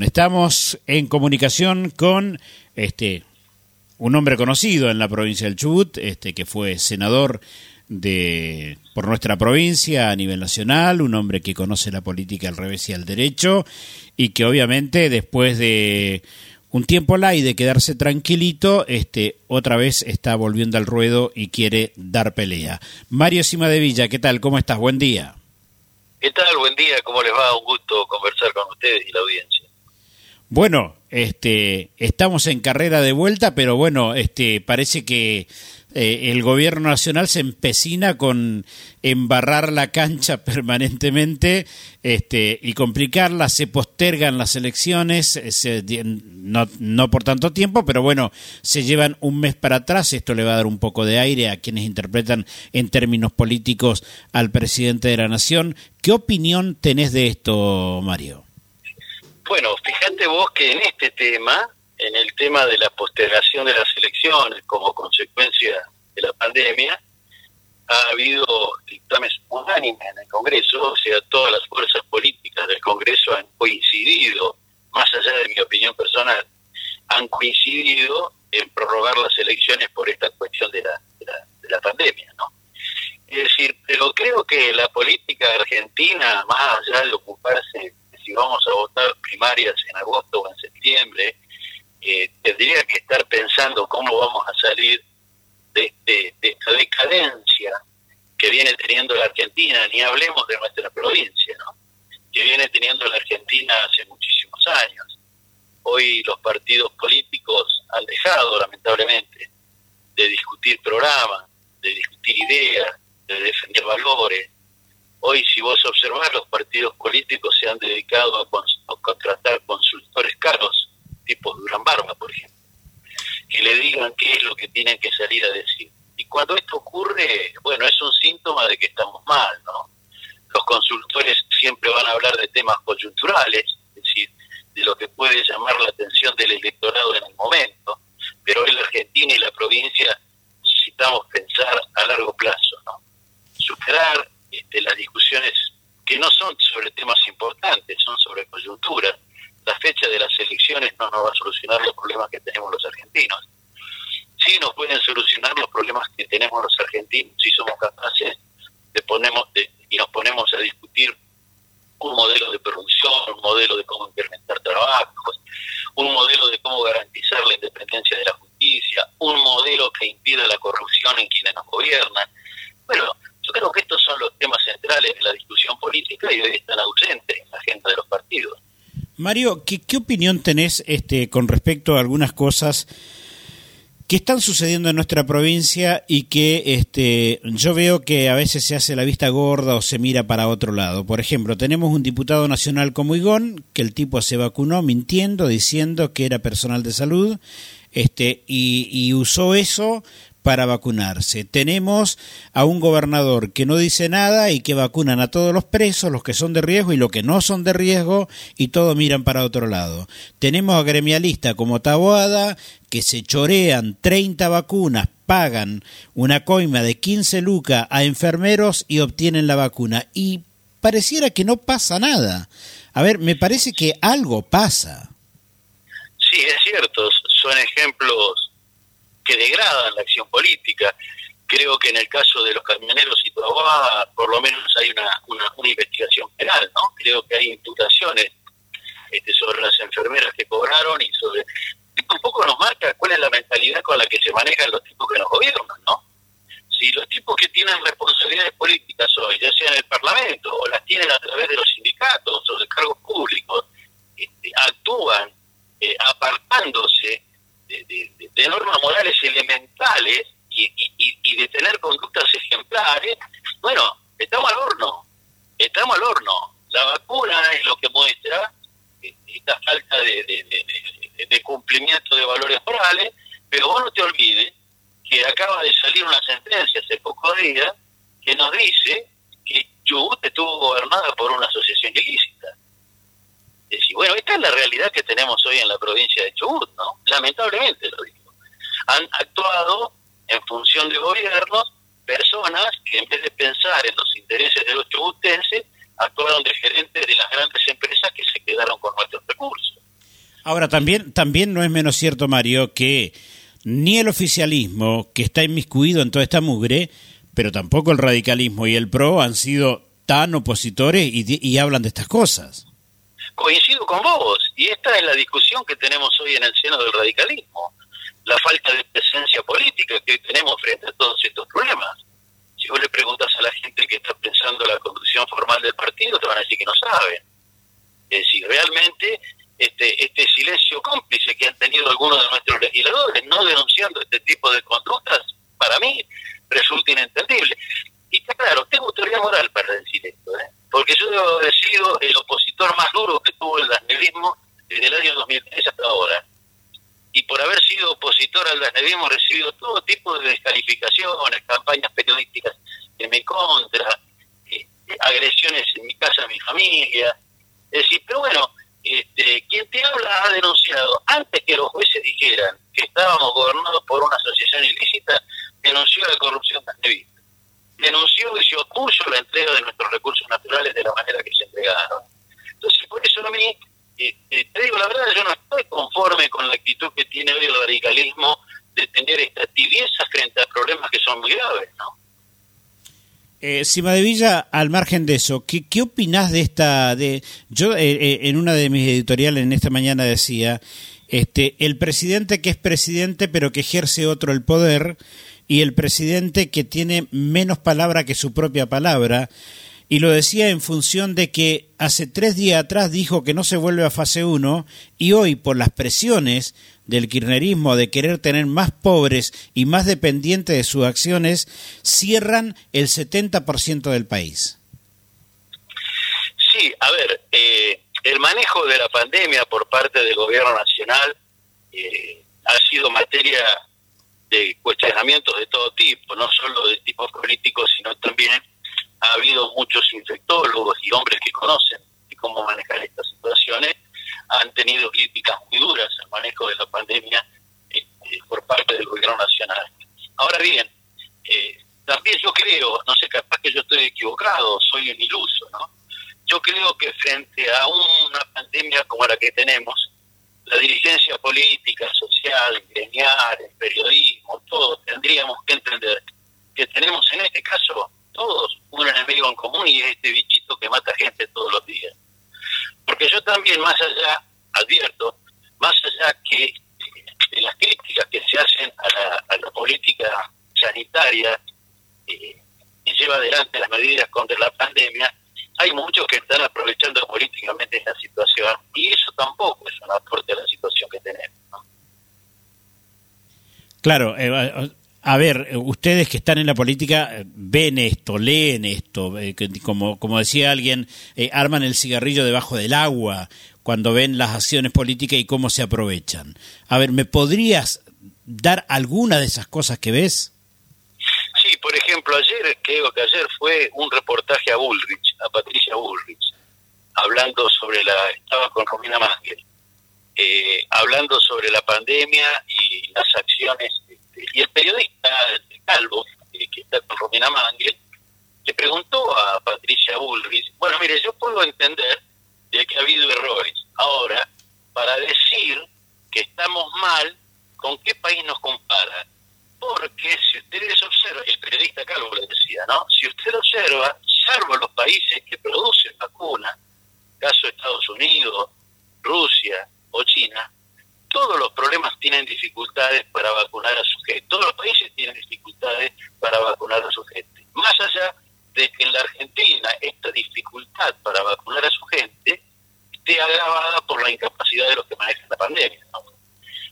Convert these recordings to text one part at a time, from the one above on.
Estamos en comunicación con este un hombre conocido en la provincia del Chubut, este que fue senador de por nuestra provincia a nivel nacional, un hombre que conoce la política al revés y al derecho y que obviamente después de un tiempo la y de quedarse tranquilito, este otra vez está volviendo al ruedo y quiere dar pelea. Mario Cima de Villa, ¿qué tal? ¿Cómo estás? Buen día. ¿Qué tal? Buen día, ¿cómo les va? Un gusto conversar con ustedes y la audiencia. Bueno, este, estamos en carrera de vuelta, pero bueno, este, parece que eh, el gobierno nacional se empecina con embarrar la cancha permanentemente este, y complicarla, se postergan las elecciones, eh, no, no por tanto tiempo, pero bueno, se llevan un mes para atrás, esto le va a dar un poco de aire a quienes interpretan en términos políticos al presidente de la nación. ¿Qué opinión tenés de esto, Mario? Bueno, fíjate vos que en este tema, en el tema de la postergación de las elecciones como consecuencia de la pandemia, ha habido dictámenes unánimes en el Congreso, o sea, todas las fuerzas políticas del Congreso han coincidido, más allá de mi opinión personal, han coincidido en prorrogar las elecciones por esta cuestión de la, de la, pandemia, ¿no? Es decir, pero creo que la política argentina, más allá de ocuparse si vamos a votar primarias en agosto o en septiembre, eh, tendría que estar pensando cómo vamos a salir de, esta decadencia que viene teniendo la Argentina, ni hablemos de nuestra provincia, ¿no? que viene teniendo la Argentina hace muchísimos años. Hoy los partidos políticos han dejado, lamentablemente, de discutir programas, de discutir ideas, de defender valores, Hoy, si vos observás, los partidos políticos se han dedicado a, contratar consultores caros, tipo Durán Barba, por ejemplo, que le digan qué es lo que tienen que salir a decir. Y cuando esto ocurre, bueno, es un síntoma de que estamos mal, ¿no? Los consultores siempre van a hablar de temas coyunturales, es decir, de lo que puede llamar la atención del electorado en el momento, pero hoy la Argentina y la provincia necesitamos pensar a largo plazo, ¿no? Superar este, las discusiones que no son sobre temas importantes, son sobre coyuntura. La fecha de las elecciones no nos va a solucionar los problemas que tenemos los argentinos. Sí nos pueden solucionar los problemas que tenemos los argentinos si somos capaces de ponemos de, y nos ponemos a discutir un modelo de producción, un modelo de cómo incrementar trabajos, un de cómo garantizar la independencia de la justicia, un modelo que impida la corrupción en quienes nos gobiernan. Bueno, yo creo que estos son los temas centrales de la discusión política y hoy están ausentes en la agenda de los partidos. Mario, ¿qué, qué opinión tenés este, con respecto a algunas cosas que están sucediendo en nuestra provincia y que este, yo veo que a veces se hace la vista gorda o se mira para otro lado. Por ejemplo, tenemos un diputado nacional como Igón, que el tipo se vacunó mintiendo, diciendo que era personal de salud, este, y, y usó eso para vacunarse. Tenemos a un gobernador que no dice nada y que vacunan a todos los presos, los que son de riesgo y los que no son de riesgo, y todos miran para otro lado. Tenemos a gremialistas como Taboada, que se chorean 30 vacunas, pagan una coima de 15 lucas a enfermeros y obtienen la vacuna. Y pareciera que no pasa nada. A ver, me parece que algo pasa. Sí, es cierto, son ejemplos que degradan la acción política. Creo que en el caso de los camioneros y Toabá, por lo menos hay una, una, investigación penal, ¿no? Creo que hay imputaciones este, sobre las enfermeras que cobraron y sobre... un poco nos marca cuál es la mentalidad con la que se manejan los tipos que nos gobiernan, ¿no? Si los tipos que tienen responsabilidades políticas hoy, ya sea en el Parlamento o las tienen a través de los sindicatos o de cargos públicos, este, actúan eh, apartándose de, normas morales elementales y, de tener conductas ejemplares, bueno, estamos al horno, horno. La vacuna es lo que muestra esta falta de, cumplimiento de valores morales, pero vos no te olvides que acaba de salir una sentencia hace pocos días que nos dice que Chubut estuvo gobernada por una asociación ilícita. Es decir, bueno, esta es la realidad que tenemos hoy en la provincia de Chubut, ¿no? Lamentablemente lo digo. Han actuado en función de gobiernos personas que en vez de pensar en los intereses de los chubutenses, actuaron de gerentes de las grandes empresas que se quedaron con nuestros recursos. Ahora, también, también no es menos cierto, Mario, que ni el oficialismo, que está inmiscuido en toda esta mugre, pero tampoco el radicalismo y el PRO han sido tan opositores y, y hablan de estas cosas. Coincido con vos, y esta es la discusión que tenemos hoy en el seno del radicalismo, la falta de presencia política que tenemos frente a todos estos problemas. Si vos le preguntas a la gente que está pensando la conducción formal del partido, te van a decir que no saben. Es decir, realmente este, este silencio cómplice que han tenido algunos de nuestros legisladores, no denunciando este tipo de para mí resulta inentendible. Y claro, tengo autoridad moral para decir esto, ¿eh? porque yo debo haber sido el opositor más duro que tuvo el dasnevismo desde el año 2003 hasta ahora. Y por haber sido opositor al dasnevismo he recibido todo tipo de descalificaciones, campañas periodísticas en mi contra, eh, agresiones en mi casa, en mi familia. Es decir, pero bueno, este, quien te habla ha denunciado, antes que los jueces dijeran que estábamos gobernados por una asociación ilícita, denunció la corrupción vista Denunció y se opuso la entrega de nuestros recursos naturales de la manera que se entregaron. Entonces, por eso a mí, este, te digo la verdad, yo no estoy conforme con la actitud que tiene hoy el radicalismo de tener esta tibieza frente a problemas que son muy graves, ¿no? Eh, Sima de Villa, al margen de eso, ¿qué, qué opinás de esta... de Yo eh, eh, en una de mis editoriales en esta mañana decía, este, el presidente que es presidente pero que ejerce otro el poder y el presidente que tiene menos palabra que su propia palabra y lo decía en función de que hace tres días atrás dijo que no se vuelve a fase 1 y hoy por las presiones del kirchnerismo de querer tener más pobres y más dependientes de sus acciones, cierran el 70% del país. Sí, a ver, eh, el manejo de la pandemia por parte del gobierno nacional eh, ha sido materia cuestionamientos de todo tipo, no solo de tipo político, sino también ha habido muchos infectólogos y hombres que conocen cómo manejar estas situaciones, han tenido críticas muy duras al manejo de la pandemia este, por parte del gobierno nacional. Ahora bien, eh, también yo creo, no sé, capaz que yo estoy equivocado, soy un iluso, ¿no? Yo creo que frente a una pandemia como la que tenemos, la dirigencia política, social, gremial, el periodismo, todos tendríamos que entender que tenemos en este caso todos un enemigo en común y es este bichito que mata gente todos los días. Porque yo también, más allá, advierto, más allá que de las críticas que se hacen a la, política sanitaria eh, que lleva adelante las medidas contra la pandemia, hay muchos que están aprovechando políticamente esta situación y eso tampoco es un aporte a la situación que tenemos. Claro, eh, a ver, ustedes que están en la política eh, ven esto, leen esto, eh, como, como decía alguien, arman el cigarrillo debajo del agua cuando ven las acciones políticas y cómo se aprovechan. A ver, ¿me podrías dar alguna de esas cosas que ves? Ejemplo, ayer, creo que ayer fue un reportaje a Bullrich, a Patricia Bullrich, hablando sobre la, estaba con Romina Mangel, eh, hablando sobre la pandemia y las acciones, este, y el periodista Calvo, eh, que está con Romina Mangel, le preguntó a Patricia Bullrich, bueno, mire, yo puedo entender de que ha habido errores. Ahora, para decir que estamos mal, ¿con qué país nos compara? Porque si ustedes observan, el periodista Calvo le decía, ¿no? Si usted observa, salvo los países que producen vacunas, caso de Estados Unidos, Rusia o China, todos los problemas tienen dificultades para vacunar a su gente. Todos los países tienen dificultades para vacunar a su gente. Más allá de que en la Argentina esta dificultad para vacunar a su gente esté agravada por la incapacidad de los que manejan la pandemia.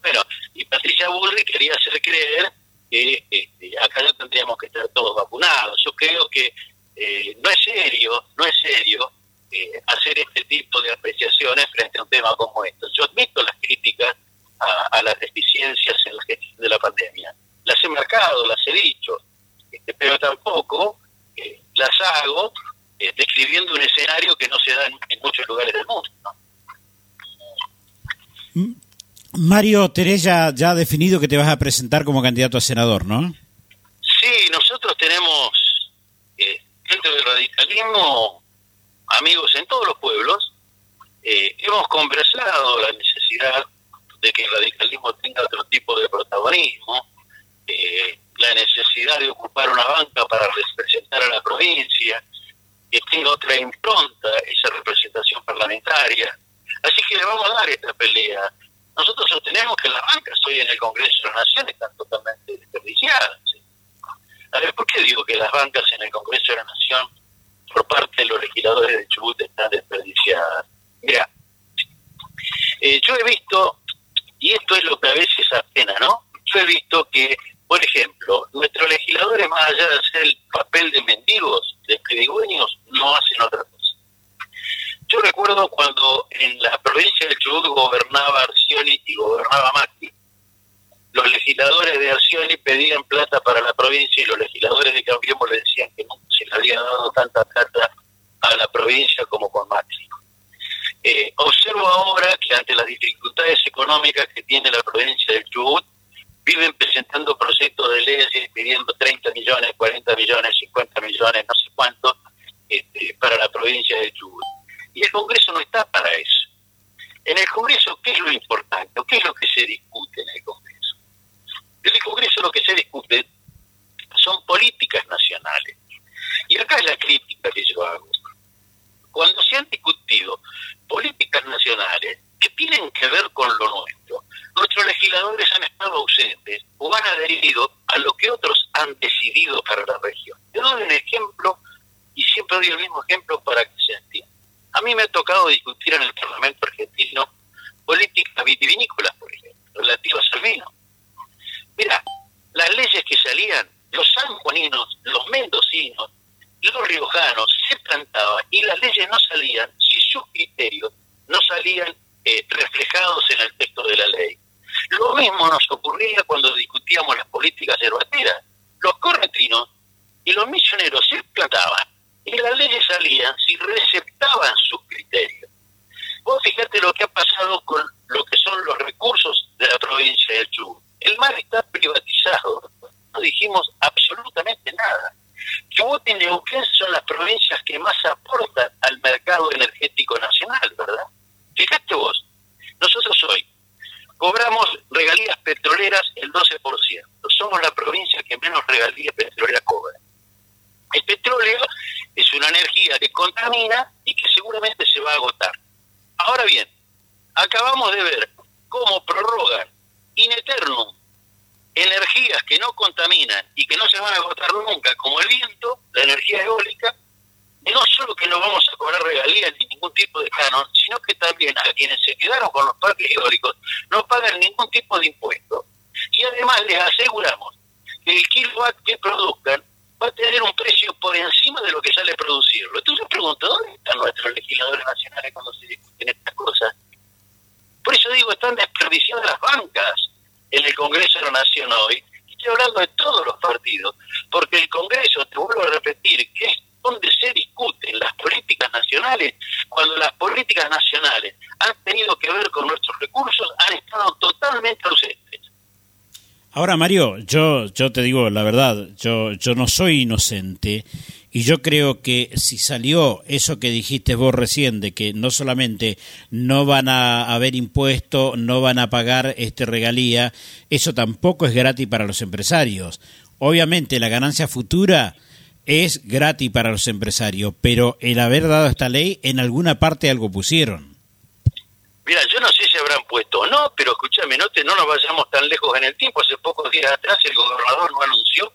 Bueno, y Patricia Bullrich quería hacer creer que este, acá ya tendríamos que estar todos vacunados. Yo creo que eh, no es serio, no es serio eh, hacer este tipo de apreciaciones frente a un tema como esto. Yo admito las críticas a, las deficiencias en la gestión de la pandemia. Las he marcado, las he dicho, este, pero tampoco eh, las hago describiendo un escenario que no se da en, muchos lugares del mundo. Mm, Mario, tenés ya, ya definido que te vas a presentar como candidato a senador, ¿no? Sí, nosotros tenemos eh, dentro del radicalismo amigos en todos los pueblos. Eh, hemos conversado la necesidad necesidad de que el radicalismo tenga otro tipo de protagonismo, eh, la necesidad de ocupar una banca para representar a la provincia, que tenga otra impronta esa representación parlamentaria. Así que le vamos a dar esta pelea. Nosotros sostenemos hoy en el Congreso de la Nación están totalmente desperdiciadas. A ver, ¿por qué digo que las bancas en el Congreso de la Nación por parte de los legisladores de Chubut están desperdiciadas? Mira, eh, yo he visto, y esto es lo que a veces apena, ¿no? Yo he visto que, por ejemplo, nuestros legisladores, más allá de hacer el papel de mendigos, de pedigüeños, no hacen otra cosa. Yo recuerdo cuando en la provincia del Chubut gobernaba Arcioni y gobernaba Macri, los legisladores de Arcioni pedían plata para la provincia y los legisladores de Cambiemos le decían que nunca se le había dado tanta plata a la provincia como con Macri. Eh, observo ahora que ante las dificultades económicas que tiene la provincia del Chubut, viven presentando proyectos de leyes pidiendo 30 millones, 40 millones, 50 millones, no sé cuánto, este, para la provincia del Chubut. Y el Congreso no está para eso. En el Congreso, ¿qué es lo importante? ¿Qué es lo que se discute en el Congreso? En el Congreso lo que se discute son políticas nacionales. Y acá es la crítica que yo hago. Cuando se han discutido políticas nacionales que tienen que ver con lo nuestro, nuestros legisladores han estado ausentes o han adherido a lo que otros han decidido para la región. Te doy un ejemplo y siempre doy el mismo ejemplo para que se entienda. A mí me ha tocado discutir en el Parlamento argentino políticas vitivinícolas, por ejemplo, relativas al vino. Mira, las leyes que salían, los sanjuaninos, los mendocinos, los riojanos se plantaban y las leyes no salían si sus criterios no salían eh, reflejados en el texto de la ley. Lo mismo nos ocurría cuando discutíamos las políticas herbateras. Los corretinos y los misioneros se plantaban y las leyes salían si receptaban sus criterios. Vos fíjate lo que ha pasado con lo que son los recursos de la provincia del Chubut. El mar está privatizado. No dijimos absolutamente nada. Chubut y Neuquén son las provincias que más aportan al mercado energético nacional, ¿verdad? Fíjate vos, nosotros hoy cobramos regalías petroleras el 12%. Somos la provincia que menos regalías petroleras cobra. El petróleo es una energía que contamina y que seguramente se va a agotar. Ahora bien, acabamos de ver cómo prorrogan in eternum energías que no contaminan y que no se van a agotar nunca, como el viento, la energía eólica, no solo que no vamos a cobrar regalías ni ningún tipo de canon, sino que también a quienes se quedaron con los parques eólicos no pagan ningún tipo de impuesto. Y además les aseguramos que el kilowatt que produzcan va a tener un precio por encima de lo que sale producirlo. Entonces pregunto, ¿dónde están nuestros legisladores nacionales cuando se discuten estas cosas? Por eso digo, están desperdiciadas las bancas en el Congreso de la Nación hoy. Estoy hablando de todos los partidos, porque el Congreso, te vuelvo a repetir, que es donde se discuten las políticas nacionales, cuando las políticas nacionales han tenido que ver con nuestros recursos, han estado totalmente ausentes. Ahora, Mario, yo, yo te digo la verdad, yo, yo no soy inocente y yo creo que si salió eso que dijiste vos recién, de que no solamente no van a haber impuesto, no van a pagar este regalía, eso tampoco es gratis para los empresarios. Obviamente la ganancia futura es gratis para los empresarios, pero el haber dado esta ley en alguna parte algo pusieron. Mira, yo no sé si habrán puesto o no, pero escúchame, no, te, no nos vayamos tan lejos en el tiempo. Hace pocos días atrás el gobernador no anunció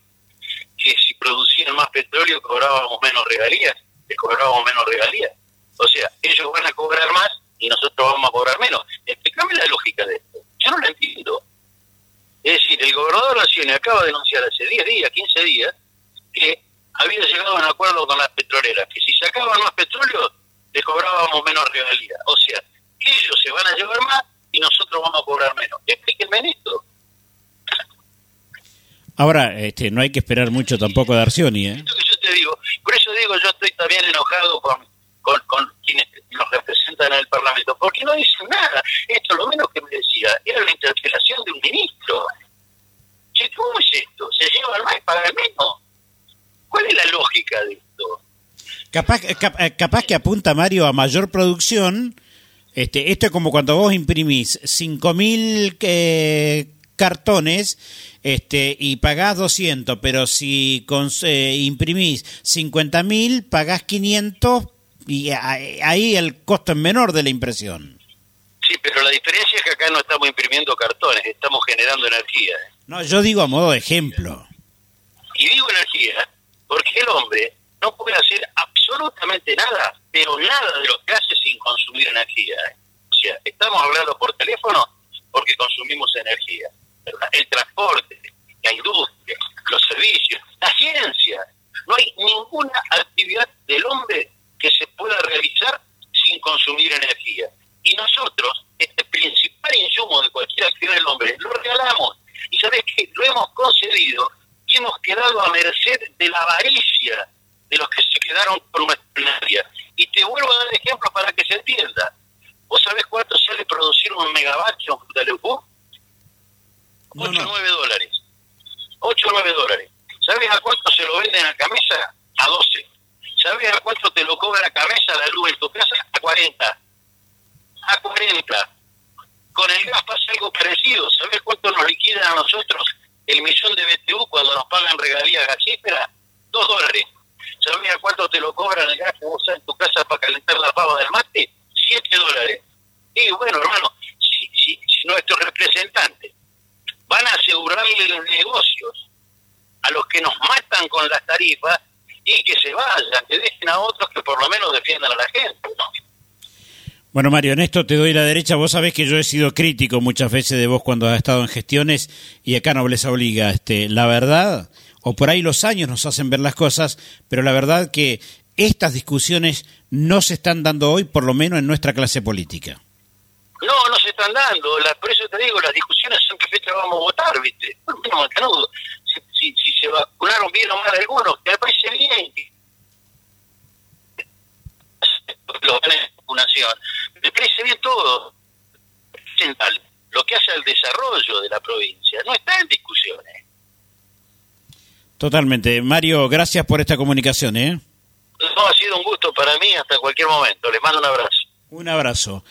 que si producían más petróleo cobrábamos menos regalías, que cobrábamos menos regalías. O sea, ellos van a cobrar más y nosotros vamos a cobrar menos. Explícame la lógica de esto. Yo no la entiendo. Es decir, el gobernador Naciones acaba de anunciar hace 10 días, 15 días, que había llegado a un acuerdo con las petroleras, que si sacaban más petróleo, les cobrábamos menos regalías. O sea, ellos se van a llevar más y nosotros vamos a cobrar menos. Explíquenme esto. Ahora, este, no hay que esperar mucho tampoco de Arcioni, ¿eh? yo te digo, por eso digo, yo estoy también enojado con, con, quienes nos representan en el Parlamento, porque no dicen nada. Esto lo menos que me decía era la interpelación de un ministro. ¿cómo es esto? ¿Se lleva más y paga menos? ¿Cuál es la lógica de esto? Capaz, capaz que apunta Mario a mayor producción Este, esto es como cuando vos imprimís 5.000 eh, cartones este, y pagás 200, pero si con, eh, imprimís 50.000, pagás 500 y ahí el costo es menor de la impresión. Sí, pero la diferencia es que acá no estamos imprimiendo cartones, estamos generando energía. No, yo digo a modo de ejemplo. Y digo energía porque el hombre no puede hacer absolutamente nada, pero nada de lo que hace sin consumir energía. O sea, estamos hablando por teléfono porque consumimos energía. El transporte, la industria, los servicios, la ciencia. No hay ninguna actividad del hombre que se pueda realizar sin consumir energía. Y nosotros, este principal insumo de cualquier actividad del hombre, lo regalamos. Y sabes que lo hemos concedido y hemos quedado a merced de la avaricia de los que se quedaron por nuestra energía. Y te vuelvo a dar ejemplos para que se entienda. ¿Vos sabés cuánto sale producir un megavatio de WQ? 8 o 9 dólares. 8 o 9 dólares. ¿Sabes a cuánto se lo venden a cabeza? A 12. ¿Sabes a cuánto te lo cobra la cabeza la luz en tu casa? A 40. A 40. Con el gas pasa algo parecido. ¿Sabes cuánto nos liquidan a nosotros el millón de BTU cuando nos pagan regalías gasíferas? 2 dólares. ¿Sabes a cuánto te lo cobran el gas que vos en tu casa para calentar la pava del mate? 7 dólares. Y bueno, hermano, si, si, si nuestros representantes van a asegurarle los negocios a los que nos matan con las tarifas y que se vayan, que dejen a otros que por lo menos defiendan a la gente. Bueno, Mario, en esto te doy la derecha. Vos sabés que yo he sido crítico muchas veces de vos cuando has estado en gestiones y acá no les obliga. Este, la verdad, o por ahí los años nos hacen ver las cosas, pero la verdad que estas discusiones no se están dando hoy, por lo menos en nuestra clase política. No, no se están dando. por eso te digo, las discusiones son qué fecha vamos a votar, ¿viste? Si, si, se vacunaron bien o mal algunos, que me parece bien los de vacunación. Me parece bien todo. Lo que hace al desarrollo de la provincia no está en discusiones. Totalmente. Mario, gracias por esta comunicación, ¿eh? No, ha sido un gusto para mí hasta cualquier momento. Les mando un abrazo. Un abrazo.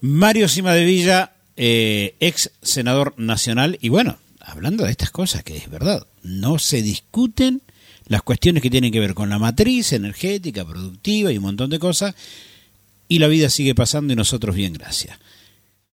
Mario Cima de Villa, eh, ex senador nacional, y bueno, hablando de estas cosas, que es verdad, no se discuten las cuestiones que tienen que ver con la matriz energética, productiva y un montón de cosas, y la vida sigue pasando y nosotros bien, gracias.